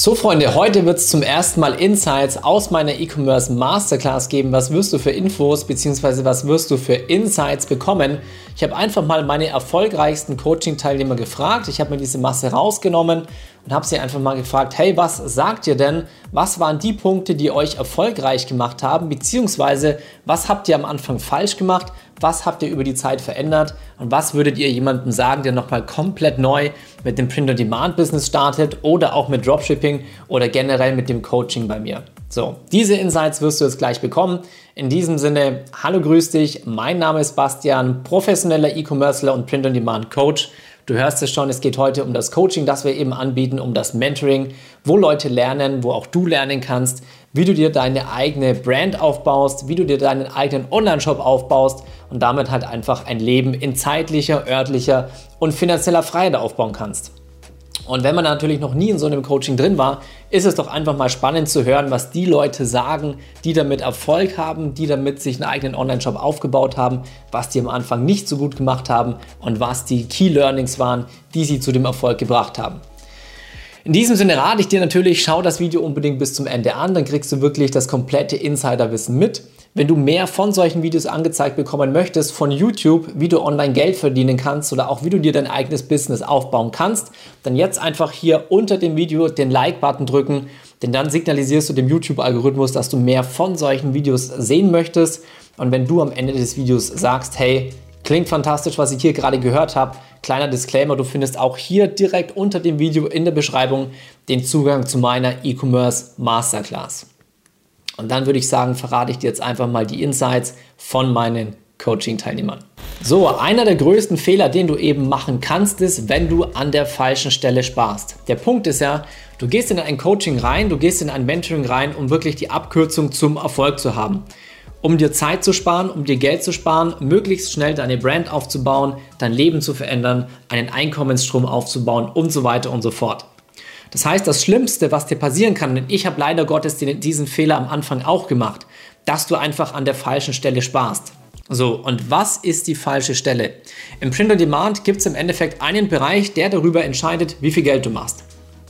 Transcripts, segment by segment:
So Freunde, heute wird es zum ersten Mal Insights aus meiner E-Commerce Masterclass geben. Was wirst du für Infos bzw. was wirst du für Insights bekommen? Ich habe einfach mal meine erfolgreichsten Coaching-Teilnehmer gefragt. Ich habe mir diese Masse rausgenommen und habe sie einfach mal gefragt, hey, was sagt ihr denn? Was waren die Punkte, die euch erfolgreich gemacht haben? Beziehungsweise, was habt ihr am Anfang falsch gemacht? Was habt ihr über die Zeit verändert? Und was würdet ihr jemandem sagen, der nochmal komplett neu mit dem Print-on-Demand-Business startet oder auch mit Dropshipping oder generell mit dem Coaching bei mir? So, diese Insights wirst du jetzt gleich bekommen. In diesem Sinne, hallo, grüß dich. Mein Name ist Bastian, professioneller E-Commercer und Print-on-Demand-Coach. Du hörst es schon, es geht heute um das Coaching, das wir eben anbieten, um das Mentoring, wo Leute lernen, wo auch du lernen kannst, wie du dir deine eigene Brand aufbaust, wie du dir deinen eigenen Online-Shop aufbaust und damit halt einfach ein Leben in zeitlicher, örtlicher und finanzieller Freiheit aufbauen kannst. Und wenn man natürlich noch nie in so einem Coaching drin war, ist es doch einfach mal spannend zu hören, was die Leute sagen, die damit Erfolg haben, die damit sich einen eigenen Online-Shop aufgebaut haben, was die am Anfang nicht so gut gemacht haben und was die Key Learnings waren, die sie zu dem Erfolg gebracht haben. In diesem Sinne rate ich dir natürlich, schau das Video unbedingt bis zum Ende an, dann kriegst du wirklich das komplette Insiderwissen mit. Wenn du mehr von solchen Videos angezeigt bekommen möchtest von YouTube, wie du online Geld verdienen kannst oder auch wie du dir dein eigenes Business aufbauen kannst, dann jetzt einfach hier unter dem Video den Like-Button drücken, denn dann signalisierst du dem YouTube-Algorithmus, dass du mehr von solchen Videos sehen möchtest. Und wenn du am Ende des Videos sagst, hey, klingt fantastisch, was ich hier gerade gehört habe, kleiner Disclaimer, du findest auch hier direkt unter dem Video in der Beschreibung den Zugang zu meiner E-Commerce Masterclass. Und dann würde ich sagen, verrate ich dir jetzt einfach mal die Insights von meinen Coaching-Teilnehmern. So, einer der größten Fehler, den du eben machen kannst, ist, wenn du an der falschen Stelle sparst. Der Punkt ist ja, du gehst in ein Coaching rein, du gehst in ein Mentoring rein, um wirklich die Abkürzung zum Erfolg zu haben. Um dir Zeit zu sparen, um dir Geld zu sparen, möglichst schnell deine Brand aufzubauen, dein Leben zu verändern, einen Einkommensstrom aufzubauen und so weiter und so fort. Das heißt, das Schlimmste, was dir passieren kann, und ich habe leider Gottes diesen Fehler am Anfang auch gemacht, dass du einfach an der falschen Stelle sparst. So, und was ist die falsche Stelle? Im Print on Demand gibt es im Endeffekt einen Bereich, der darüber entscheidet, wie viel Geld du machst.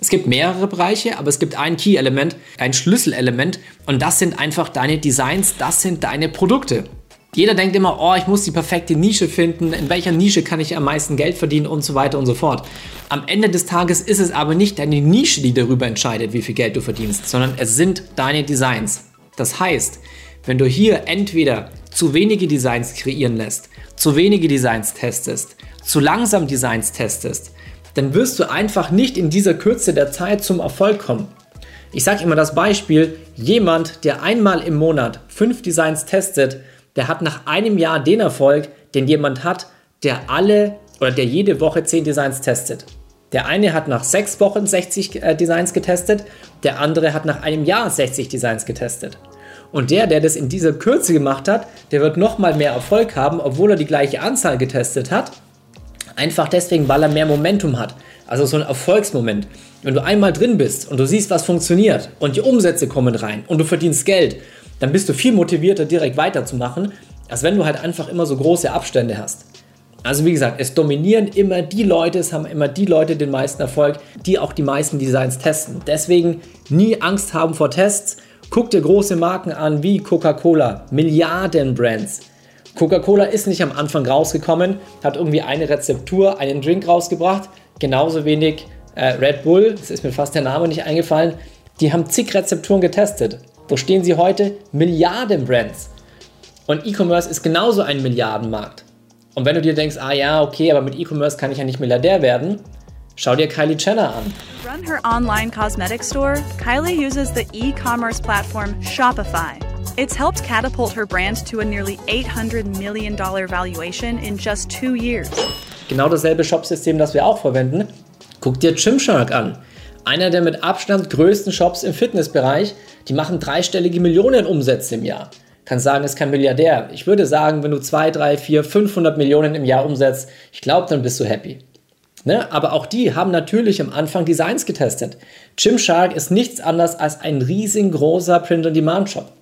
Es gibt mehrere Bereiche, aber es gibt ein Key-Element, ein Schlüsselelement und das sind einfach deine Designs, das sind deine Produkte. Jeder denkt immer, oh, ich muss die perfekte Nische finden, in welcher Nische kann ich am meisten Geld verdienen und so weiter und so fort. Am Ende des Tages ist es aber nicht deine Nische, die darüber entscheidet, wie viel Geld du verdienst, sondern es sind deine Designs. Das heißt, wenn du hier entweder zu wenige Designs kreieren lässt, zu wenige Designs testest, zu langsam Designs testest, dann wirst du einfach nicht in dieser Kürze der Zeit zum Erfolg kommen. Ich sage immer das Beispiel, jemand, der einmal im Monat fünf Designs testet, der hat nach einem Jahr den Erfolg, den jemand hat, der alle oder der jede Woche 10 Designs testet. Der eine hat nach sechs Wochen 60 äh, Designs getestet, der andere hat nach einem Jahr 60 Designs getestet. Und der, der das in dieser Kürze gemacht hat, der wird nochmal mehr Erfolg haben, obwohl er die gleiche Anzahl getestet hat. Einfach deswegen, weil er mehr Momentum hat. Also so ein Erfolgsmoment. Wenn du einmal drin bist und du siehst, was funktioniert und die Umsätze kommen rein und du verdienst Geld dann bist du viel motivierter, direkt weiterzumachen, als wenn du halt einfach immer so große Abstände hast. Also wie gesagt, es dominieren immer die Leute, es haben immer die Leute den meisten Erfolg, die auch die meisten Designs testen. Deswegen nie Angst haben vor Tests. Guck dir große Marken an wie Coca-Cola, Milliarden Brands. Coca-Cola ist nicht am Anfang rausgekommen, hat irgendwie eine Rezeptur, einen Drink rausgebracht. Genauso wenig äh, Red Bull, das ist mir fast der Name nicht eingefallen. Die haben zig Rezepturen getestet. Wo stehen sie heute? Milliarden Brands. Und E-Commerce ist genauso ein Milliardenmarkt. Und wenn du dir denkst, ah ja, okay, aber mit E-Commerce kann ich ja nicht Milliardär werden, schau dir Kylie Jenner an. run her online cosmetic store, Kylie uses the e-commerce platform Shopify. It's helped catapult her brand to a nearly $800 million valuation in just two years. Genau dasselbe Shopsystem, das wir auch verwenden. Guck dir Gymshark an. Einer der mit Abstand größten Shops im Fitnessbereich. Die machen dreistellige Millionen Umsätze im Jahr. Kann sagen, ist kein Milliardär. Ich würde sagen, wenn du 2, 3, 4, 500 Millionen im Jahr umsetzt, ich glaube, dann bist du happy. Ne? Aber auch die haben natürlich am Anfang Designs getestet. Gymshark ist nichts anderes als ein riesengroßer Print-on-Demand-Shop.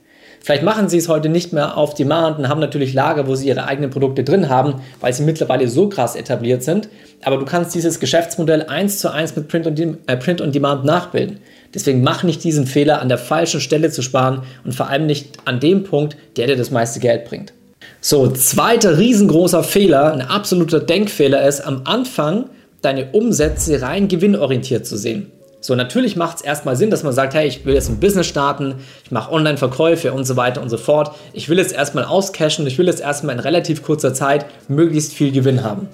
Vielleicht machen sie es heute nicht mehr auf Demand und haben natürlich Lager, wo sie ihre eigenen Produkte drin haben, weil sie mittlerweile so krass etabliert sind. Aber du kannst dieses Geschäftsmodell eins zu eins mit Print und, äh, Print und Demand nachbilden. Deswegen mach nicht diesen Fehler, an der falschen Stelle zu sparen und vor allem nicht an dem Punkt, der dir das meiste Geld bringt. So, zweiter riesengroßer Fehler, ein absoluter Denkfehler ist, am Anfang deine Umsätze rein gewinnorientiert zu sehen. So, natürlich macht es erstmal Sinn, dass man sagt, hey, ich will jetzt ein Business starten, ich mache Online-Verkäufe und so weiter und so fort. Ich will jetzt erstmal auscashen, ich will jetzt erstmal in relativ kurzer Zeit möglichst viel Gewinn haben.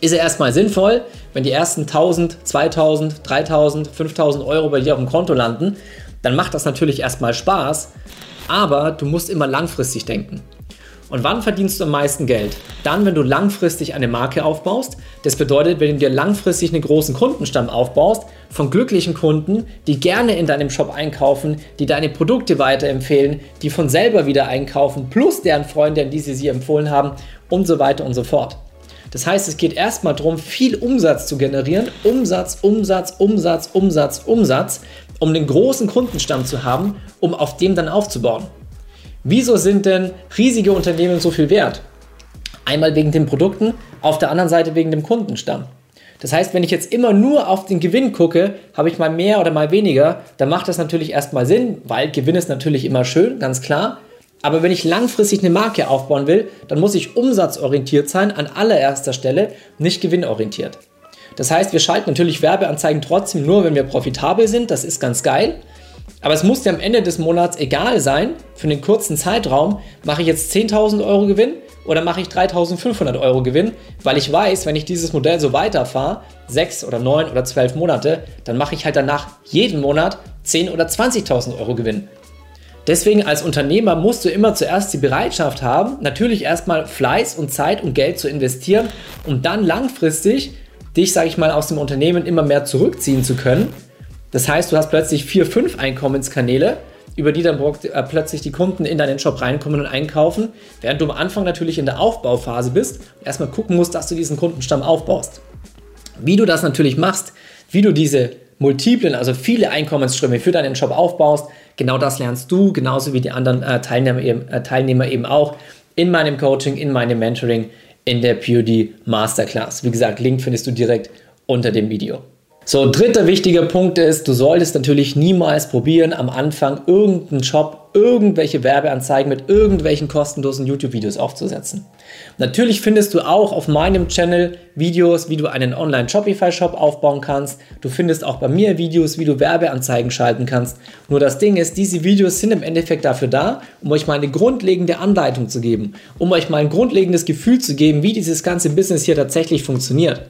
Ist ja erstmal sinnvoll, wenn die ersten 1000, 2000, 3000, 5000 Euro bei dir auf dem Konto landen, dann macht das natürlich erstmal Spaß, aber du musst immer langfristig denken. Und wann verdienst du am meisten Geld? Dann, wenn du langfristig eine Marke aufbaust. Das bedeutet, wenn du dir langfristig einen großen Kundenstamm aufbaust, von glücklichen Kunden, die gerne in deinem Shop einkaufen, die deine Produkte weiterempfehlen, die von selber wieder einkaufen, plus deren Freunde, an die sie sie empfohlen haben und so weiter und so fort. Das heißt, es geht erstmal darum, viel Umsatz zu generieren. Umsatz, Umsatz, Umsatz, Umsatz, Umsatz, um den großen Kundenstamm zu haben, um auf dem dann aufzubauen. Wieso sind denn riesige Unternehmen so viel wert? Einmal wegen den Produkten, auf der anderen Seite wegen dem Kundenstamm. Das heißt, wenn ich jetzt immer nur auf den Gewinn gucke, habe ich mal mehr oder mal weniger, dann macht das natürlich erstmal Sinn, weil Gewinn ist natürlich immer schön, ganz klar. Aber wenn ich langfristig eine Marke aufbauen will, dann muss ich umsatzorientiert sein, an allererster Stelle, nicht gewinnorientiert. Das heißt, wir schalten natürlich Werbeanzeigen trotzdem nur, wenn wir profitabel sind, das ist ganz geil. Aber es muss dir am Ende des Monats egal sein, für einen kurzen Zeitraum, mache ich jetzt 10.000 Euro Gewinn oder mache ich 3.500 Euro Gewinn, weil ich weiß, wenn ich dieses Modell so weiterfahre, 6 oder 9 oder 12 Monate, dann mache ich halt danach jeden Monat 10.000 oder 20.000 Euro Gewinn. Deswegen als Unternehmer musst du immer zuerst die Bereitschaft haben, natürlich erstmal Fleiß und Zeit und Geld zu investieren, um dann langfristig dich, sage ich mal, aus dem Unternehmen immer mehr zurückziehen zu können das heißt, du hast plötzlich vier, fünf Einkommenskanäle, über die dann äh, plötzlich die Kunden in deinen Shop reinkommen und einkaufen, während du am Anfang natürlich in der Aufbauphase bist und erstmal gucken musst, dass du diesen Kundenstamm aufbaust. Wie du das natürlich machst, wie du diese multiplen, also viele Einkommensströme für deinen Shop aufbaust, genau das lernst du, genauso wie die anderen äh, Teilnehmer, eben, äh, Teilnehmer eben auch in meinem Coaching, in meinem Mentoring, in der POD Masterclass. Wie gesagt, Link findest du direkt unter dem Video. So, dritter wichtiger Punkt ist, du solltest natürlich niemals probieren, am Anfang irgendeinen Shop, irgendwelche Werbeanzeigen mit irgendwelchen kostenlosen YouTube-Videos aufzusetzen. Natürlich findest du auch auf meinem Channel Videos, wie du einen Online-Shopify-Shop aufbauen kannst. Du findest auch bei mir Videos, wie du Werbeanzeigen schalten kannst. Nur das Ding ist, diese Videos sind im Endeffekt dafür da, um euch mal eine grundlegende Anleitung zu geben, um euch mal ein grundlegendes Gefühl zu geben, wie dieses ganze Business hier tatsächlich funktioniert.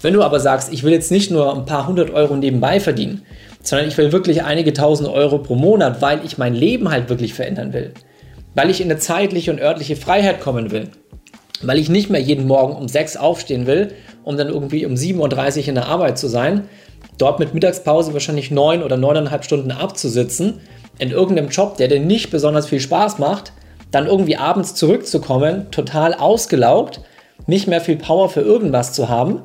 Wenn du aber sagst, ich will jetzt nicht nur ein paar hundert Euro nebenbei verdienen, sondern ich will wirklich einige tausend Euro pro Monat, weil ich mein Leben halt wirklich verändern will, weil ich in eine zeitliche und örtliche Freiheit kommen will, weil ich nicht mehr jeden Morgen um sechs aufstehen will, um dann irgendwie um 7.30 Uhr in der Arbeit zu sein, dort mit Mittagspause wahrscheinlich neun oder neuneinhalb Stunden abzusitzen, in irgendeinem Job, der dir nicht besonders viel Spaß macht, dann irgendwie abends zurückzukommen, total ausgelaugt, nicht mehr viel Power für irgendwas zu haben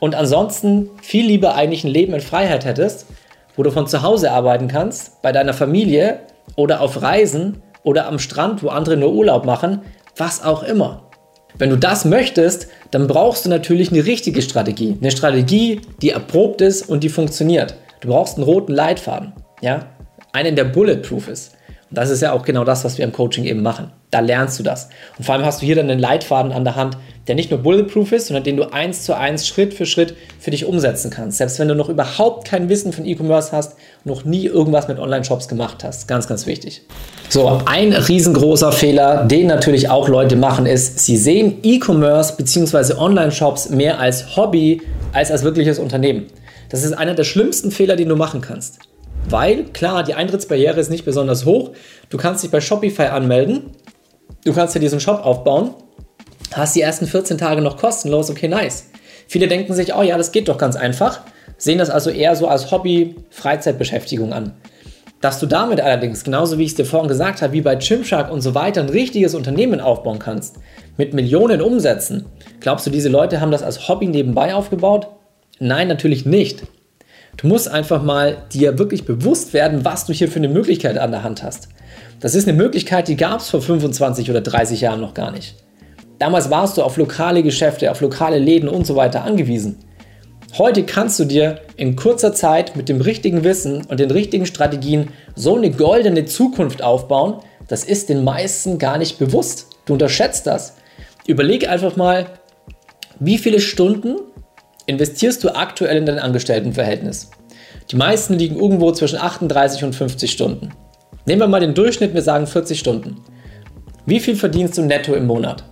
und ansonsten viel lieber eigentlich ein Leben in Freiheit hättest, wo du von zu Hause arbeiten kannst, bei deiner Familie oder auf Reisen oder am Strand, wo andere nur Urlaub machen, was auch immer. Wenn du das möchtest, dann brauchst du natürlich eine richtige Strategie. Eine Strategie, die erprobt ist und die funktioniert. Du brauchst einen roten Leitfaden. Ja? Einen, der bulletproof ist. Das ist ja auch genau das, was wir im Coaching eben machen. Da lernst du das. Und vor allem hast du hier dann einen Leitfaden an der Hand, der nicht nur bulletproof ist, sondern den du eins zu eins, Schritt für Schritt für dich umsetzen kannst. Selbst wenn du noch überhaupt kein Wissen von E-Commerce hast, noch nie irgendwas mit Online-Shops gemacht hast. Ganz, ganz wichtig. So, ein riesengroßer Fehler, den natürlich auch Leute machen, ist, sie sehen E-Commerce bzw. Online-Shops mehr als Hobby als als wirkliches Unternehmen. Das ist einer der schlimmsten Fehler, den du machen kannst. Weil, klar, die Eintrittsbarriere ist nicht besonders hoch. Du kannst dich bei Shopify anmelden, du kannst dir diesen Shop aufbauen, hast die ersten 14 Tage noch kostenlos, okay, nice. Viele denken sich, oh ja, das geht doch ganz einfach, sehen das also eher so als Hobby, Freizeitbeschäftigung an. Dass du damit allerdings, genauso wie ich es dir vorhin gesagt habe, wie bei Gymshark und so weiter, ein richtiges Unternehmen aufbauen kannst, mit Millionen Umsätzen, glaubst du, diese Leute haben das als Hobby nebenbei aufgebaut? Nein, natürlich nicht. Du musst einfach mal dir wirklich bewusst werden, was du hier für eine Möglichkeit an der Hand hast. Das ist eine Möglichkeit, die gab es vor 25 oder 30 Jahren noch gar nicht. Damals warst du auf lokale Geschäfte, auf lokale Läden und so weiter angewiesen. Heute kannst du dir in kurzer Zeit mit dem richtigen Wissen und den richtigen Strategien so eine goldene Zukunft aufbauen, das ist den meisten gar nicht bewusst. Du unterschätzt das. Überleg einfach mal, wie viele Stunden investierst du aktuell in dein Angestelltenverhältnis? Die meisten liegen irgendwo zwischen 38 und 50 Stunden. Nehmen wir mal den Durchschnitt, wir sagen 40 Stunden. Wie viel verdienst du netto im Monat?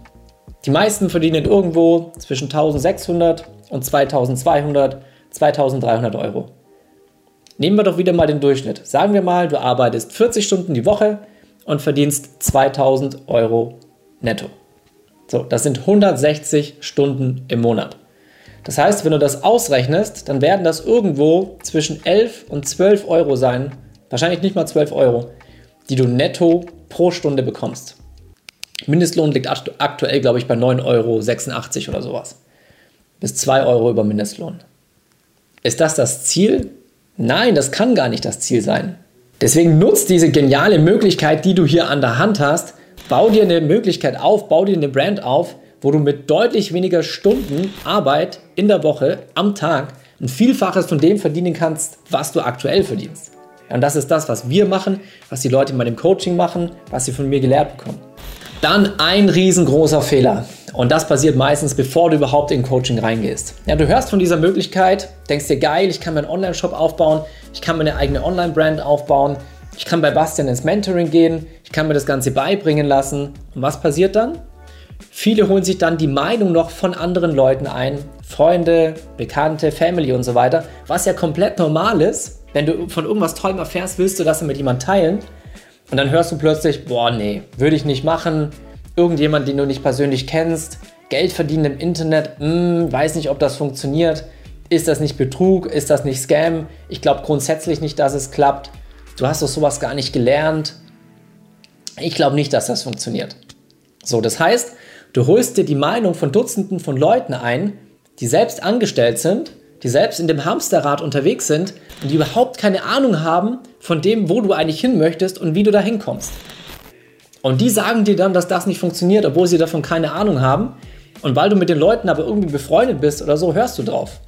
Die meisten verdienen irgendwo zwischen 1600 und 2200, 2300 Euro. Nehmen wir doch wieder mal den Durchschnitt. Sagen wir mal, du arbeitest 40 Stunden die Woche und verdienst 2000 Euro netto. So, das sind 160 Stunden im Monat. Das heißt, wenn du das ausrechnest, dann werden das irgendwo zwischen 11 und 12 Euro sein, wahrscheinlich nicht mal 12 Euro, die du netto pro Stunde bekommst. Mindestlohn liegt aktuell, glaube ich, bei 9,86 Euro oder sowas. Bis 2 Euro über Mindestlohn. Ist das das Ziel? Nein, das kann gar nicht das Ziel sein. Deswegen nutzt diese geniale Möglichkeit, die du hier an der Hand hast. Bau dir eine Möglichkeit auf, bau dir eine Brand auf, wo du mit deutlich weniger Stunden Arbeit in der Woche am Tag ein Vielfaches von dem verdienen kannst, was du aktuell verdienst. Und das ist das, was wir machen, was die Leute in meinem Coaching machen, was sie von mir gelehrt bekommen. Dann ein riesengroßer Fehler. Und das passiert meistens, bevor du überhaupt in Coaching reingehst. Ja, du hörst von dieser Möglichkeit, denkst dir, geil, ich kann meinen Online-Shop aufbauen, ich kann meine eigene Online-Brand aufbauen, ich kann bei Bastian ins Mentoring gehen, ich kann mir das Ganze beibringen lassen. Und was passiert dann? Viele holen sich dann die Meinung noch von anderen Leuten ein, Freunde, Bekannte, Family und so weiter, was ja komplett normal ist, wenn du von irgendwas Tollem erfährst, willst du das mit jemandem teilen. Und dann hörst du plötzlich, boah, nee, würde ich nicht machen. Irgendjemand, den du nicht persönlich kennst, Geld verdienen im Internet, mh, hm, weiß nicht, ob das funktioniert. Ist das nicht Betrug? Ist das nicht Scam? Ich glaube grundsätzlich nicht, dass es klappt. Du hast doch sowas gar nicht gelernt. Ich glaube nicht, dass das funktioniert. So, das heißt, du holst dir die Meinung von Dutzenden von Leuten ein, die selbst angestellt sind die selbst in dem Hamsterrad unterwegs sind und die überhaupt keine Ahnung haben von dem, wo du eigentlich hin möchtest und wie du da hinkommst. Und die sagen dir dann, dass das nicht funktioniert, obwohl sie davon keine Ahnung haben. Und weil du mit den Leuten aber irgendwie befreundet bist oder so, hörst du drauf.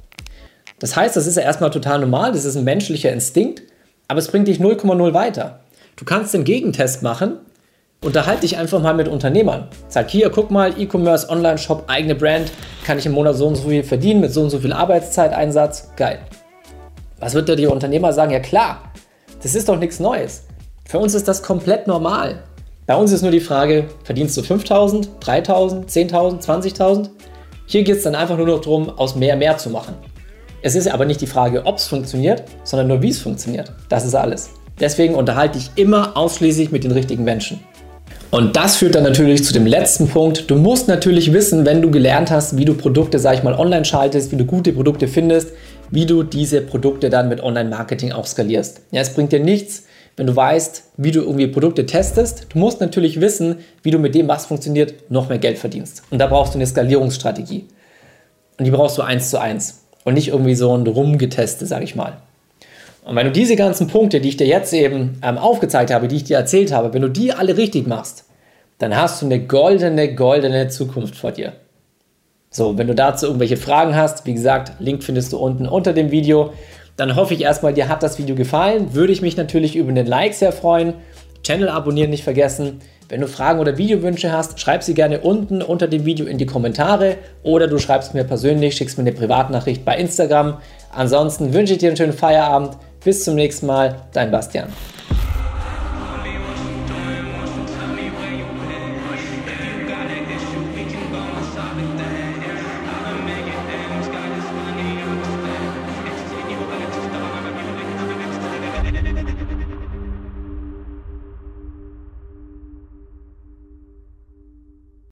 Das heißt, das ist ja erstmal total normal, das ist ein menschlicher Instinkt, aber es bringt dich 0,0 weiter. Du kannst den Gegentest machen Unterhalte dich einfach mal mit Unternehmern. Sag hier, guck mal, E-Commerce, Online-Shop, eigene Brand, kann ich im Monat so und so viel verdienen mit so und so viel Arbeitszeiteinsatz. Geil. Was wird der Unternehmer sagen? Ja klar, das ist doch nichts Neues. Für uns ist das komplett normal. Bei uns ist nur die Frage, verdienst du 5.000, 3.000, 10.000, 20.000? Hier geht es dann einfach nur noch darum, aus mehr mehr zu machen. Es ist aber nicht die Frage, ob es funktioniert, sondern nur wie es funktioniert. Das ist alles. Deswegen unterhalte ich immer ausschließlich mit den richtigen Menschen. Und das führt dann natürlich zu dem letzten Punkt. Du musst natürlich wissen, wenn du gelernt hast, wie du Produkte, sag ich mal, online schaltest, wie du gute Produkte findest, wie du diese Produkte dann mit Online-Marketing auch skalierst. Ja, es bringt dir nichts, wenn du weißt, wie du irgendwie Produkte testest. Du musst natürlich wissen, wie du mit dem, was funktioniert, noch mehr Geld verdienst. Und da brauchst du eine Skalierungsstrategie. Und die brauchst du eins zu eins. Und nicht irgendwie so ein Rumgeteste, sag ich mal. Und wenn du diese ganzen Punkte, die ich dir jetzt eben ähm, aufgezeigt habe, die ich dir erzählt habe, wenn du die alle richtig machst, dann hast du eine goldene, goldene Zukunft vor dir. So, wenn du dazu irgendwelche Fragen hast, wie gesagt, Link findest du unten unter dem Video. Dann hoffe ich erstmal, dir hat das Video gefallen. Würde ich mich natürlich über den Like sehr freuen. Channel abonnieren nicht vergessen. Wenn du Fragen oder Videowünsche hast, schreib sie gerne unten unter dem Video in die Kommentare oder du schreibst mir persönlich, schickst mir eine Privatnachricht bei Instagram. Ansonsten wünsche ich dir einen schönen Feierabend. Bis zum nächsten Mal, dein Bastian.